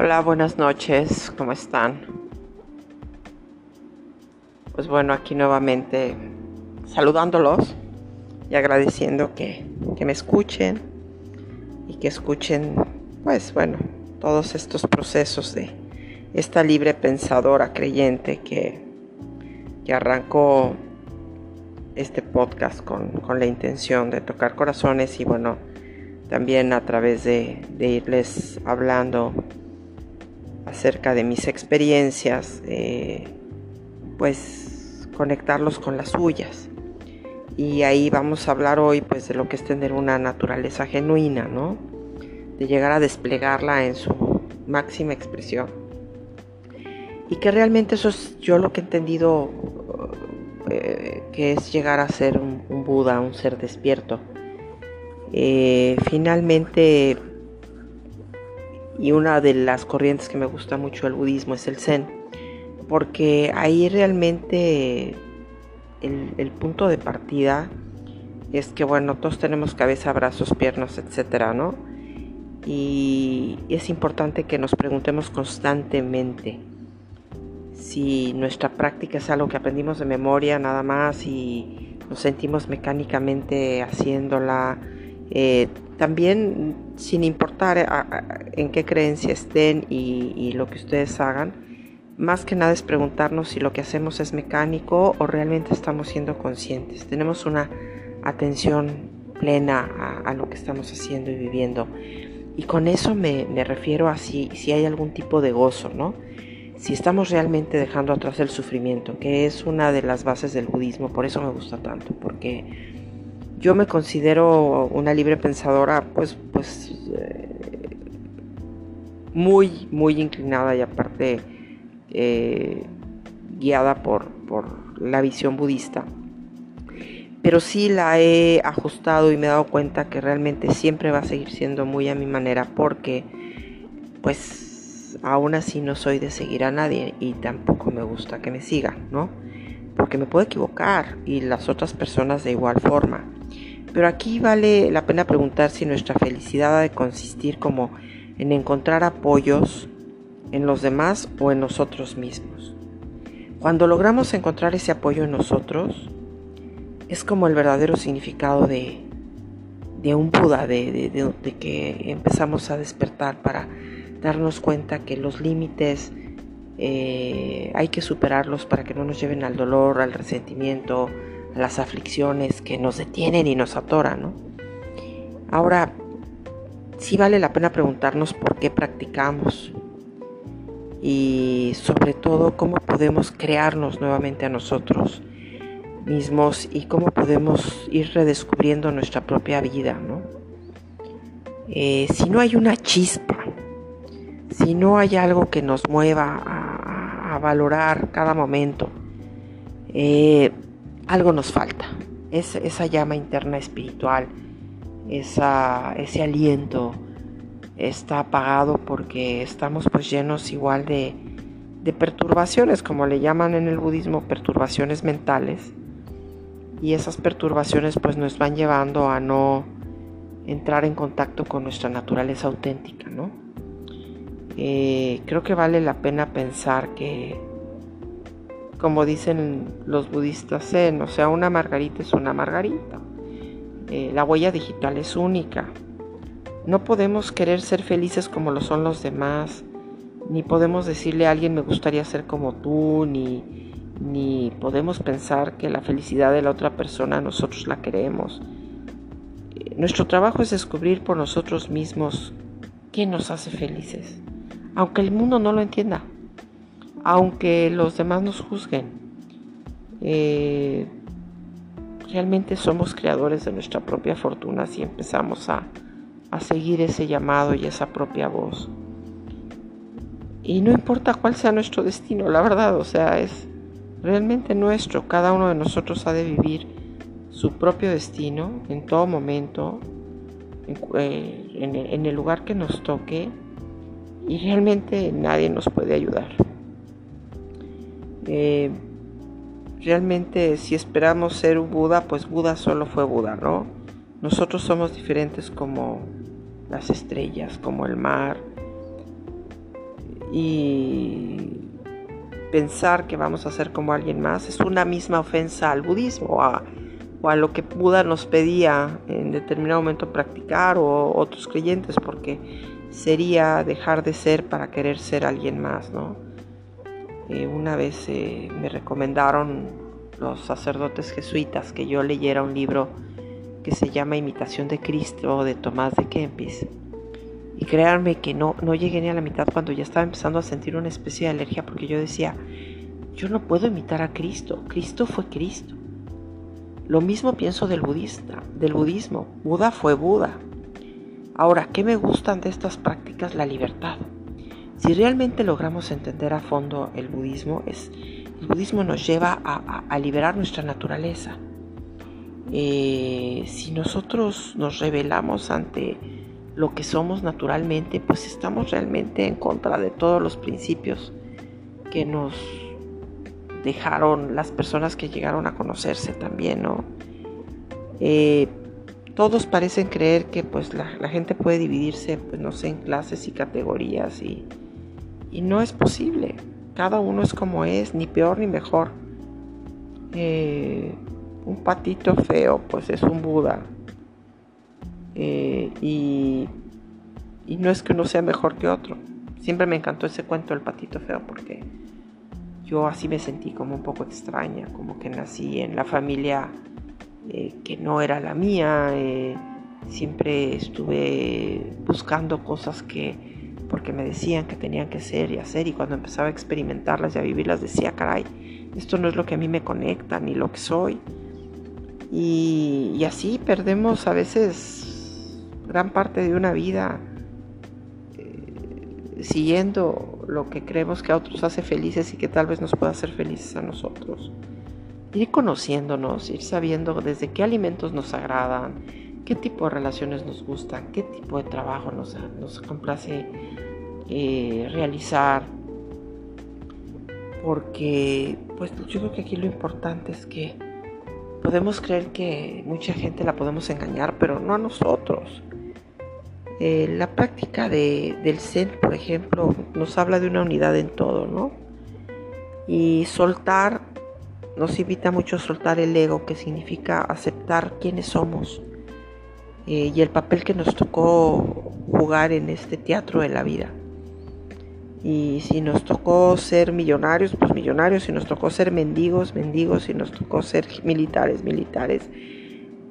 Hola, buenas noches, ¿cómo están? Pues bueno, aquí nuevamente saludándolos y agradeciendo que, que me escuchen y que escuchen, pues bueno, todos estos procesos de esta libre pensadora creyente que, que arrancó este podcast con, con, la intención de tocar corazones y bueno, también a través de, de irles hablando acerca de mis experiencias, eh, pues conectarlos con las suyas. Y ahí vamos a hablar hoy pues de lo que es tener una naturaleza genuina, ¿no? De llegar a desplegarla en su máxima expresión. Y que realmente eso es yo lo que he entendido eh, que es llegar a ser un, Buda, un ser despierto. Eh, finalmente y una de las corrientes que me gusta mucho del budismo es el zen, porque ahí realmente el, punto de partida es que, bueno, todos tenemos cabeza, brazos, piernas, etcétera, ¿no? Y es importante que nos preguntemos constantemente si nuestra práctica es algo que aprendimos de memoria nada más y nos sentimos mecánicamente haciéndola. Eh, también, sin importar eh, en qué creencia estén y, lo que ustedes hagan, más que nada es preguntarnos si lo que hacemos es mecánico o realmente estamos siendo conscientes. Tenemos una atención plena a, lo que estamos haciendo y viviendo. Y con eso me, refiero a si, si, hay algún tipo de gozo, ¿no? Si estamos realmente dejando atrás el sufrimiento, que es una de las bases del budismo, por eso me gusta tanto, porque yo me considero una libre pensadora, pues, pues eh, muy, muy inclinada y aparte eh, guiada por, por la visión budista. Pero sí la he ajustado y me he dado cuenta que realmente siempre va a seguir siendo muy a mi manera porque pues aún así no soy de seguir a nadie y tampoco me gusta que me sigan, ¿no? Porque me puedo equivocar y las otras personas de igual forma. Pero aquí vale la pena preguntar si nuestra felicidad ha de consistir como en encontrar apoyos en los demás o en nosotros mismos. Cuando logramos encontrar ese apoyo en nosotros, es como el verdadero significado de, un Buda, de, que empezamos a despertar para darnos cuenta que los límites eh, hay que superarlos para que no nos lleven al dolor, al resentimiento, las aflicciones que nos detienen y nos atoran. ¿no? Ahora, sí vale la pena preguntarnos por qué practicamos y sobre todo cómo podemos crearnos nuevamente a nosotros mismos y cómo podemos ir redescubriendo nuestra propia vida. ¿no? Eh, si no hay una chispa, si no hay algo que nos mueva a, valorar cada momento, eh, algo nos falta. Es, esa llama interna espiritual, ese aliento está apagado porque estamos pues llenos igual de, de perturbaciones, como le llaman en el budismo, perturbaciones mentales. Y esas perturbaciones pues nos van llevando a no entrar en contacto con nuestra naturaleza auténtica, ¿no? Eh, creo que vale la pena pensar que como dicen los budistas zen, o sea, una margarita es una margarita. Eh, la huella digital es única. No podemos querer ser felices como lo son los demás, ni podemos decirle a alguien me gustaría ser como tú, ni, ni podemos pensar que la felicidad de la otra persona nosotros la queremos. Eh, nuestro trabajo es descubrir por nosotros mismos qué nos hace felices, aunque el mundo no lo entienda aunque los demás nos juzguen. Eh, realmente somos creadores de nuestra propia fortuna si empezamos a, a seguir ese llamado y esa propia voz. Y no importa cuál sea nuestro destino, la verdad, o sea, es realmente nuestro. Cada uno de nosotros ha de vivir su propio destino en todo momento, en, eh, en el lugar que nos toque, y realmente nadie nos puede ayudar. Eh, realmente si esperamos ser un Buda, pues Buda solo fue Buda, ¿no? Nosotros somos diferentes como las estrellas, como el mar. y pensar que vamos a ser como alguien más es una misma ofensa al budismo o a, lo que Buda nos pedía en determinado momento practicar o otros creyentes, porque sería dejar de ser para querer ser alguien más, ¿no? Eh, una vez eh, me recomendaron los sacerdotes jesuitas que yo leyera un libro que se llama Imitación de Cristo de Tomás de Kempis. Y créanme que no, no llegué ni a la mitad cuando ya estaba empezando a sentir una especie de alergia porque yo decía, yo no puedo imitar a Cristo, Cristo fue Cristo. Lo mismo pienso del budista, del budismo, Buda fue Buda. Ahora, ¿qué me gustan de estas prácticas? La libertad. Si realmente logramos entender a fondo el budismo, es, el budismo nos lleva a, liberar nuestra naturaleza. Eh, si nosotros nos revelamos ante lo que somos naturalmente, pues estamos realmente en contra de todos los principios que nos dejaron las personas que llegaron a conocerse también, ¿no? Eh, todos parecen creer que pues la, gente puede dividirse, pues no sé, en clases y categorías y, y no es posible. Cada uno es como es, ni peor ni mejor. Eh, un patito feo, pues es un Buda. Eh, y, y, no es que uno sea mejor que otro. Siempre me encantó ese cuento del patito feo porque yo así me sentí como un poco extraña, como que nací en la familia eh, que no era la mía. siempre estuve buscando cosas que porque me decían que tenían que ser y hacer y cuando empezaba a experimentarlas y a vivirlas decía, caray, esto no es lo que a mí me conecta ni lo que soy. Y, así perdemos a veces gran parte de una vida eh, siguiendo lo que creemos que a otros hace felices y que tal vez nos pueda hacer felices a nosotros. Ir conociéndonos, ir sabiendo desde qué alimentos nos agradan, qué tipo de relaciones nos gustan, qué tipo de trabajo nos, nos complace eh, realizar. Porque pues yo creo que aquí lo importante es que podemos creer que mucha gente la podemos engañar, pero no a nosotros. Eh, la práctica de, del Zen, por ejemplo, nos habla de una unidad en todo, ¿no? Y soltar, nos invita mucho a soltar el ego, que significa aceptar quiénes somos, eh, y el papel que nos tocó jugar en este teatro de la vida. Y si nos tocó ser millonarios, pues millonarios, si nos tocó ser mendigos, mendigos, si nos tocó ser militares, militares.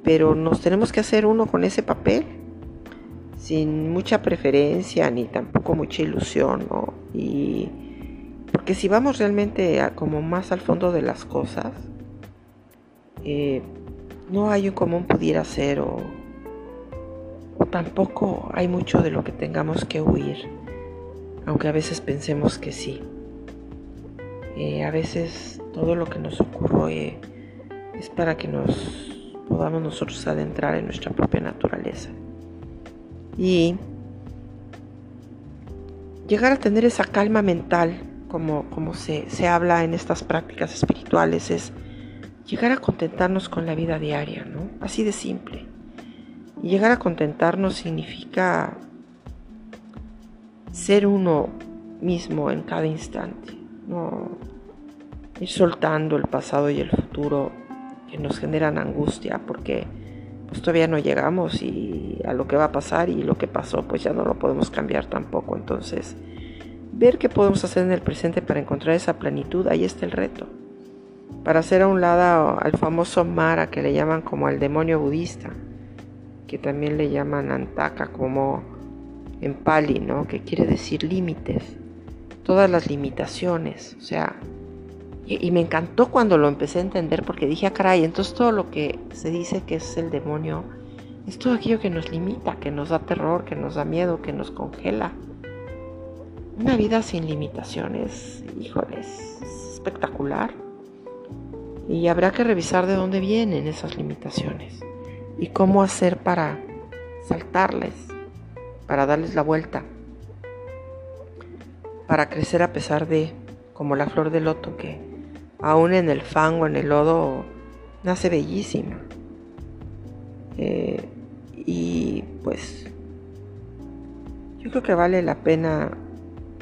Pero nos tenemos que hacer uno con ese papel, sin mucha preferencia ni tampoco mucha ilusión, ¿no? Y porque si vamos realmente como más al fondo de las cosas, eh, no hay un común pudiera ser o tampoco hay mucho de lo que tengamos que huir, aunque a veces pensemos que sí. Eh, a veces todo lo que nos ocurre es para que nos podamos nosotros adentrar en nuestra propia naturaleza. Y llegar a tener esa calma mental, como, como se, se habla en estas prácticas espirituales, es llegar a contentarnos con la vida diaria, ¿no? Así de simple llegar a contentarnos significa ser uno mismo en cada instante, no ir soltando el pasado y el futuro que nos generan angustia porque pues todavía no llegamos y a lo que va a pasar y lo que pasó pues ya no lo podemos cambiar tampoco. Entonces, ver qué podemos hacer en el presente para encontrar esa plenitud, ahí está el reto. Para hacer a un lado al famoso Mara que le llaman como el demonio budista que también le llaman Antaka como en Pali, ¿no? Que quiere decir límites, todas las limitaciones, o sea, y, me encantó cuando lo empecé a entender porque dije, ah, caray, entonces todo lo que se dice que es el demonio es todo aquello que nos limita, que nos da terror, que nos da miedo, que nos congela. Una vida sin limitaciones, híjoles, es espectacular. Y habrá que revisar de dónde vienen esas limitaciones y cómo hacer para saltarles, para darles la vuelta, para crecer a pesar de, como la flor de loto que aún en el fango, en el lodo, nace bellísima. Eh, y pues yo creo que vale la pena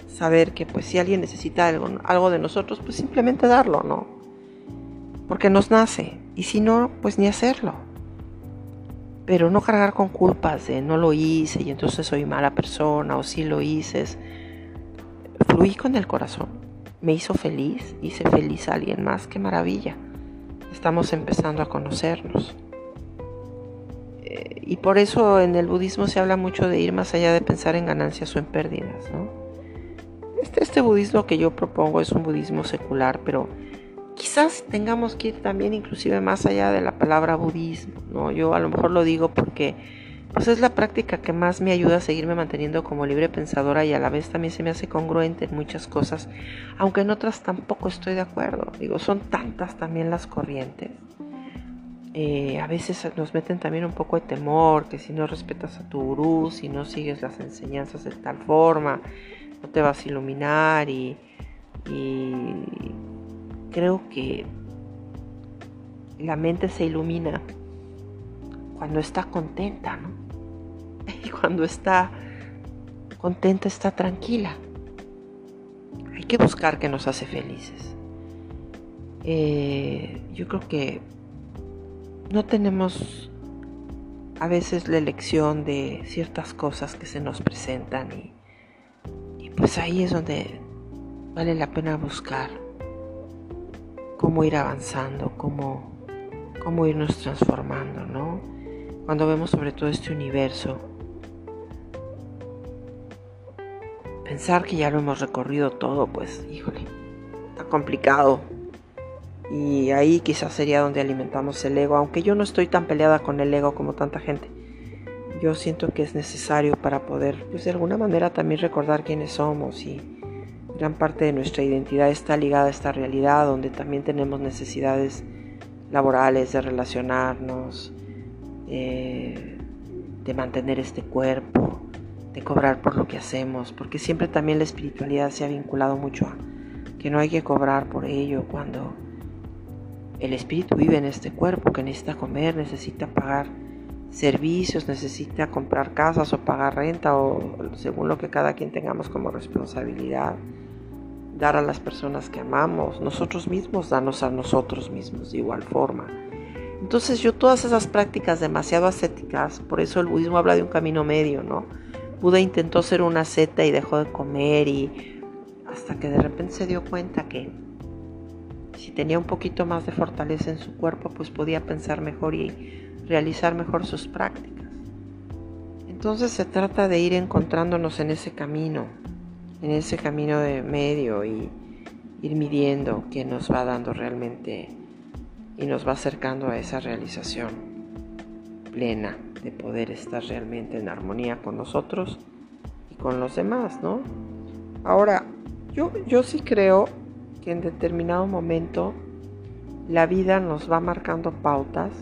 saber que pues si alguien necesita algo, algo de nosotros, pues simplemente darlo, ¿no? Porque nos nace. Y si no, pues ni hacerlo. Pero no cargar con culpas de no lo hice y entonces soy mala persona o si lo hice. Fluí con el corazón. Me hizo feliz, hice feliz a alguien más. Qué maravilla. Estamos empezando a conocernos. Eh, y por eso en el budismo se habla mucho de ir más allá de pensar en ganancias o en pérdidas. ¿no? Este, este budismo que yo propongo es un budismo secular, pero quizás tengamos que ir también inclusive más allá de la palabra budismo, ¿no? Yo a lo mejor lo digo porque pues es la práctica que más me ayuda a seguirme manteniendo como libre pensadora y a la vez también se me hace congruente en muchas cosas, aunque en otras tampoco estoy de acuerdo. Digo, son tantas también las corrientes. Eh, a veces nos meten también un poco de temor, que si no respetas a tu gurú, si no sigues las enseñanzas de tal forma, no te vas a iluminar y creo que la mente se ilumina cuando está contenta, ¿no? Y cuando está contenta, está tranquila. Hay que buscar que nos hace felices. Eh, yo creo que no tenemos a veces la elección de ciertas cosas que se nos presentan y, pues ahí es donde vale la pena buscar cómo ir avanzando, cómo, cómo irnos transformando, ¿no? Cuando vemos sobre todo este universo, pensar que ya lo hemos recorrido todo, pues, híjole, está complicado. Y ahí quizás sería donde alimentamos el ego, aunque yo no estoy tan peleada con el ego como tanta gente. Yo siento que es necesario para poder, pues de alguna manera también recordar quiénes somos y, Gran parte de nuestra identidad está ligada a esta realidad donde también tenemos necesidades laborales, de relacionarnos, eh, de mantener este cuerpo, de cobrar por lo que hacemos, porque siempre también la espiritualidad se ha vinculado mucho a que no hay que cobrar por ello cuando el espíritu vive en este cuerpo que necesita comer, necesita pagar servicios, necesita comprar casas o pagar renta o según lo que cada quien tengamos como responsabilidad dar a las personas que amamos, nosotros mismos darnos a nosotros mismos de igual forma. Entonces yo todas esas prácticas demasiado ascéticas, por eso el budismo habla de un camino medio, ¿no? Buda intentó ser una asceta y dejó de comer y hasta que de repente se dio cuenta que si tenía un poquito más de fortaleza en su cuerpo, pues podía pensar mejor y realizar mejor sus prácticas. Entonces se trata de ir encontrándonos en ese camino, en ese camino de medio y ir midiendo que nos va dando realmente y nos va acercando a esa realización plena de poder estar realmente en armonía con nosotros y con los demás, ¿no? Ahora, yo, yo sí creo que en determinado momento la vida nos va marcando pautas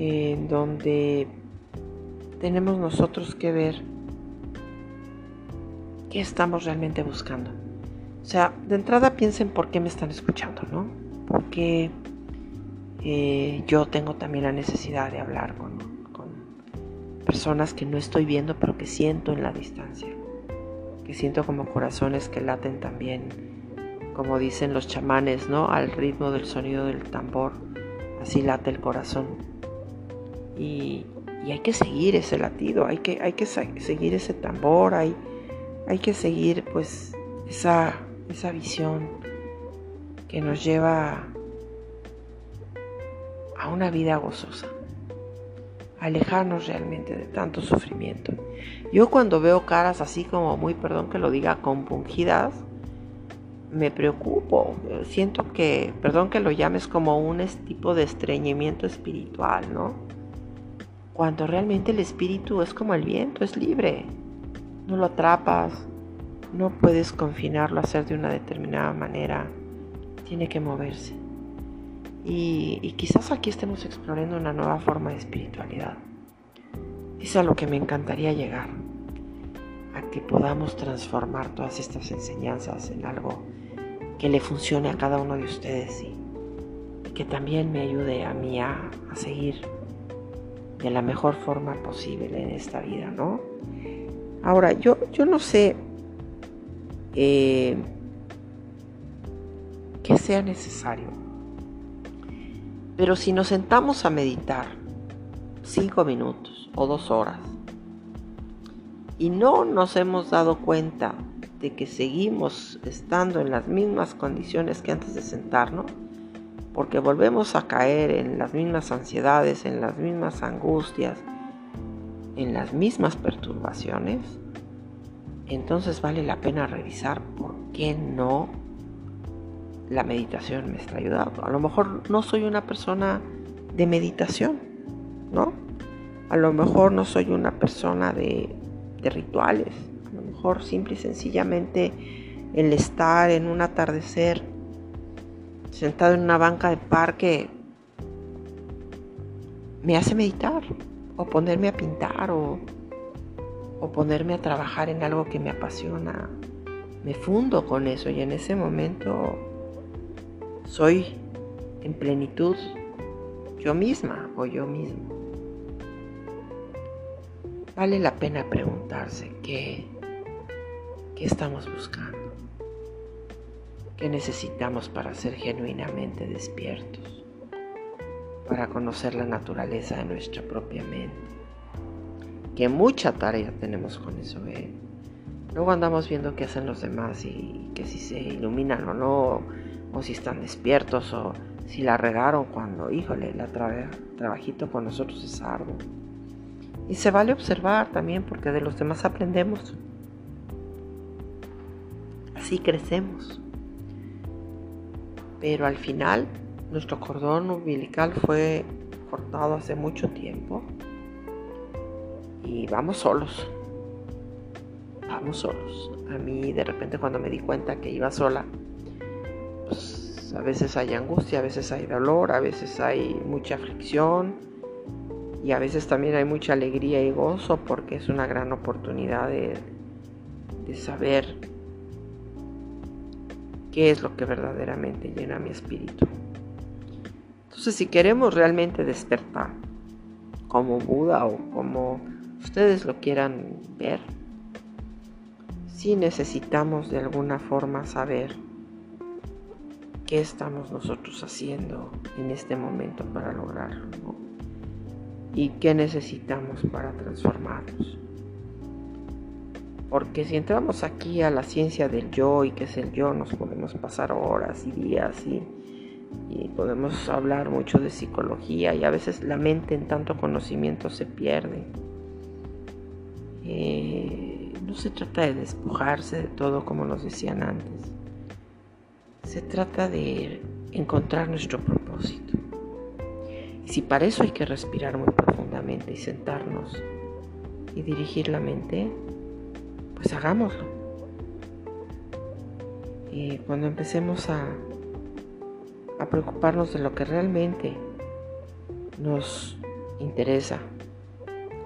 en donde tenemos nosotros que ver qué estamos realmente buscando. O sea, de entrada piensen por qué me están escuchando, ¿no? Porque eh, yo tengo también la necesidad de hablar con, con personas que no estoy viendo, pero que siento en la distancia. Que siento como corazones que laten también, como dicen los chamanes, ¿no? Al ritmo del sonido del tambor. Así late el corazón. Y, hay que seguir ese latido, hay que, hay que seguir ese tambor, hay hay que seguir pues esa, esa visión que nos lleva a una vida gozosa, alejarnos realmente de tanto sufrimiento. Yo cuando veo caras así como muy, perdón que lo diga, compungidas, me preocupo. Siento que, perdón que lo llames como un tipo de estreñimiento espiritual, ¿no? Cuando realmente el espíritu es como el viento, es libre no lo atrapas, no puedes confinarlo a hacer de una determinada manera, tiene que moverse. Y, quizás aquí estemos explorando una nueva forma de espiritualidad. Es a lo que me encantaría llegar, a que podamos transformar todas estas enseñanzas en algo que le funcione a cada uno de ustedes y, que también me ayude a mí a, a seguir de la mejor forma posible en esta vida, ¿no? Ahora, yo, yo no sé eh, que sea necesario. Pero si nos sentamos a meditar cinco minutos o dos horas y no nos hemos dado cuenta de que seguimos estando en las mismas condiciones que antes de sentarnos, porque volvemos a caer en las mismas ansiedades, en las mismas angustias, en las mismas perturbaciones, entonces vale la pena revisar por qué no la meditación me está ayudando. A lo mejor no soy una persona de meditación, ¿no? A lo mejor no soy una persona de, rituales. A lo mejor simple y sencillamente el estar en un atardecer sentado en una banca de parque me hace meditar o ponerme a pintar o, o ponerme a trabajar en algo que me apasiona. Me fundo con eso y en ese momento soy en plenitud yo misma o yo mismo. Vale la pena preguntarse qué, qué estamos buscando. ¿Qué necesitamos para ser genuinamente despiertos? Para conocer la naturaleza de nuestra propia mente. Que mucha tarea tenemos con eso. ¿eh? Luego andamos viendo qué hacen los demás y que si se iluminan o no, o si están despiertos, o si la regaron cuando, híjole, la trabajito con nosotros es arduo. Y se vale observar también porque de los demás aprendemos. Así crecemos. Pero al final nuestro cordón umbilical fue cortado hace mucho tiempo y vamos solos. Vamos solos. A mí de repente cuando me di cuenta que iba sola, pues a veces hay angustia, a veces hay dolor, a veces hay mucha aflicción y a veces también hay mucha alegría y gozo porque es una gran oportunidad de, de saber qué es lo que verdaderamente llena mi espíritu. Entonces, si queremos realmente despertar, como Buda o como ustedes lo quieran ver, sí necesitamos de alguna forma saber qué estamos nosotros haciendo en este momento para lograrlo y qué necesitamos para transformarnos. Porque si entramos aquí a la ciencia del yo y qué es el yo, nos podemos pasar horas y días y, podemos hablar mucho de psicología y a veces la mente en tanto conocimiento se pierde. Eh, no se trata de despojarse de todo como nos decían antes. Se trata de encontrar nuestro propósito. Y si para eso hay que respirar muy profundamente y sentarnos y dirigir la mente, pues hagámoslo. Y cuando empecemos a, preocuparnos de lo que realmente nos interesa,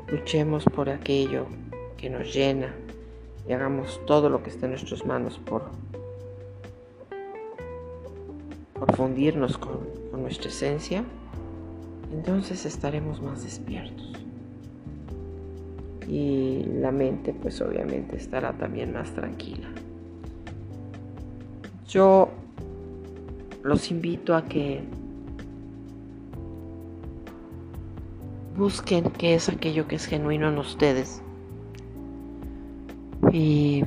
luchemos por aquello que nos llena y hagamos todo lo que esté en nuestras manos por, por fundirnos con nuestra esencia, entonces estaremos más despiertos y la mente pues obviamente estará también más tranquila. Yo los invito a que busquen qué es aquello que es genuino en ustedes y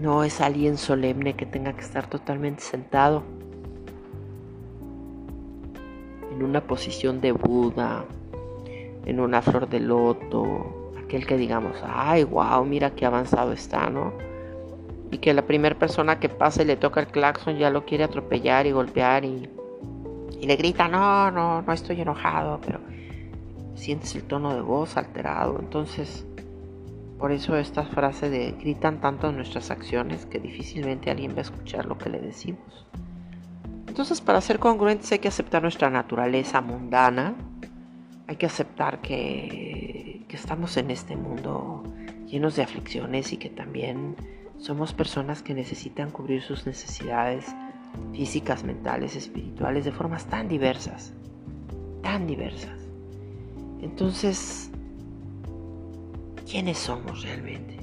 no es alguien solemne que tenga que estar totalmente sentado en una posición de Buda, en una flor de loto, aquel que digamos, ay, wow, mira qué avanzado está, ¿no? Y que la primera persona que pase le toca el claxon ya lo quiere atropellar y golpear y, y le grita, no, no, no estoy enojado, pero sientes el tono de voz alterado. Entonces, por eso esta frase de gritan tanto nuestras acciones que difícilmente alguien va a escuchar lo que le decimos. Entonces, para ser congruentes hay que aceptar nuestra naturaleza mundana, hay que aceptar que, estamos en este mundo llenos de aflicciones y que también somos personas que necesitan cubrir sus necesidades físicas, mentales, espirituales de formas tan diversas, tan diversas. Entonces, ¿quiénes somos realmente?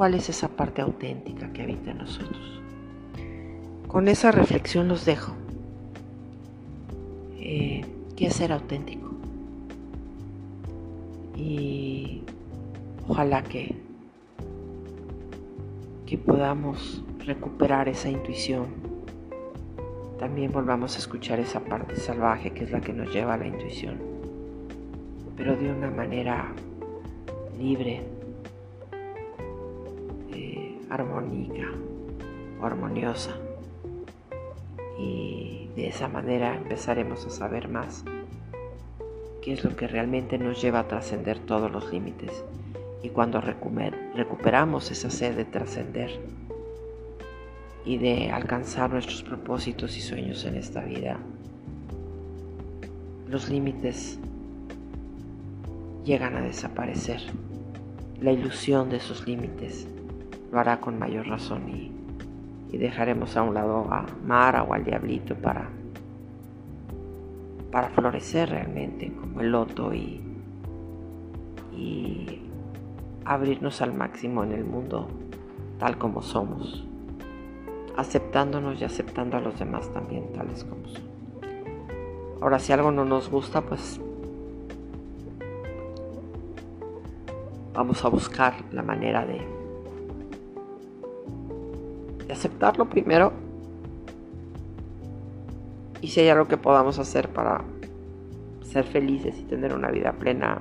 cuál es esa parte auténtica que habita en nosotros. Con esa reflexión los dejo. Eh, ¿Qué es ser auténtico? Y ojalá que, que podamos recuperar esa intuición. También volvamos a escuchar esa parte salvaje que es la que nos lleva a la intuición, pero de una manera libre, eh, armónica o armoniosa. Y de esa manera empezaremos a saber más qué es lo que realmente nos lleva a trascender todos los límites. Y cuando recuperamos esa sed de trascender, y de alcanzar nuestros propósitos y sueños en esta vida. Los límites llegan a desaparecer. La ilusión de esos límites lo hará con mayor razón y, dejaremos a un lado a Mara o al diablito para, para florecer realmente como el loto y, abrirnos al máximo en el mundo tal como somos aceptándonos y aceptando a los demás también tales como son. Ahora, si algo no nos gusta, pues vamos a buscar la manera de aceptarlo primero. Y si hay algo que podamos hacer para ser felices y tener una vida plena,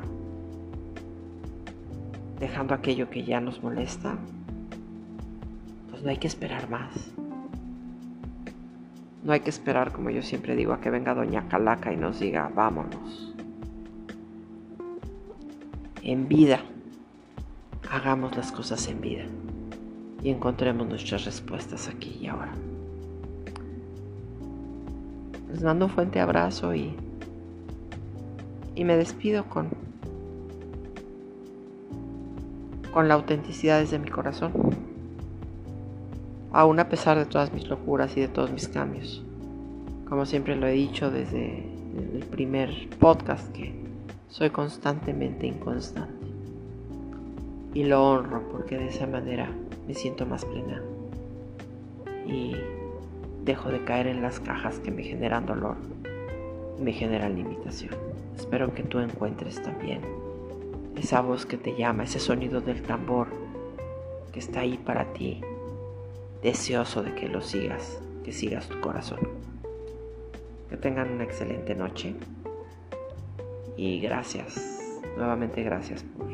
dejando aquello que ya nos molesta, pues no hay que esperar más. No hay que esperar, como yo siempre digo, a que venga Doña Calaca y nos diga, vámonos. En vida, hagamos las cosas en vida y encontremos nuestras respuestas aquí y ahora. Les mando un fuerte abrazo y, y me despido con, con la autenticidad desde mi corazón aún a pesar de todas mis locuras y de todos mis cambios. Como siempre lo he dicho desde el primer podcast que soy constantemente inconstante. Y lo honro porque de esa manera me siento más plena. Y dejo de caer en las cajas que me generan dolor me generan limitación. Espero que tú encuentres también esa voz que te llama, ese sonido del tambor que está ahí para ti deseoso de que lo sigas, que sigas tu corazón. Que tengan una excelente noche y gracias, nuevamente gracias por,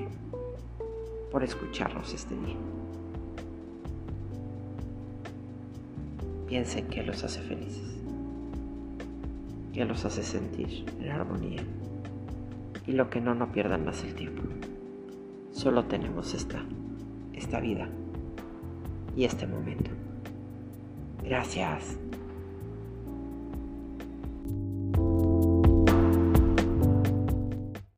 por escucharnos este día. Piensen que los hace felices, que los hace sentir en armonía y lo que no, no pierdan más el tiempo. Solo tenemos esta, esta vida y este momento. Gracias.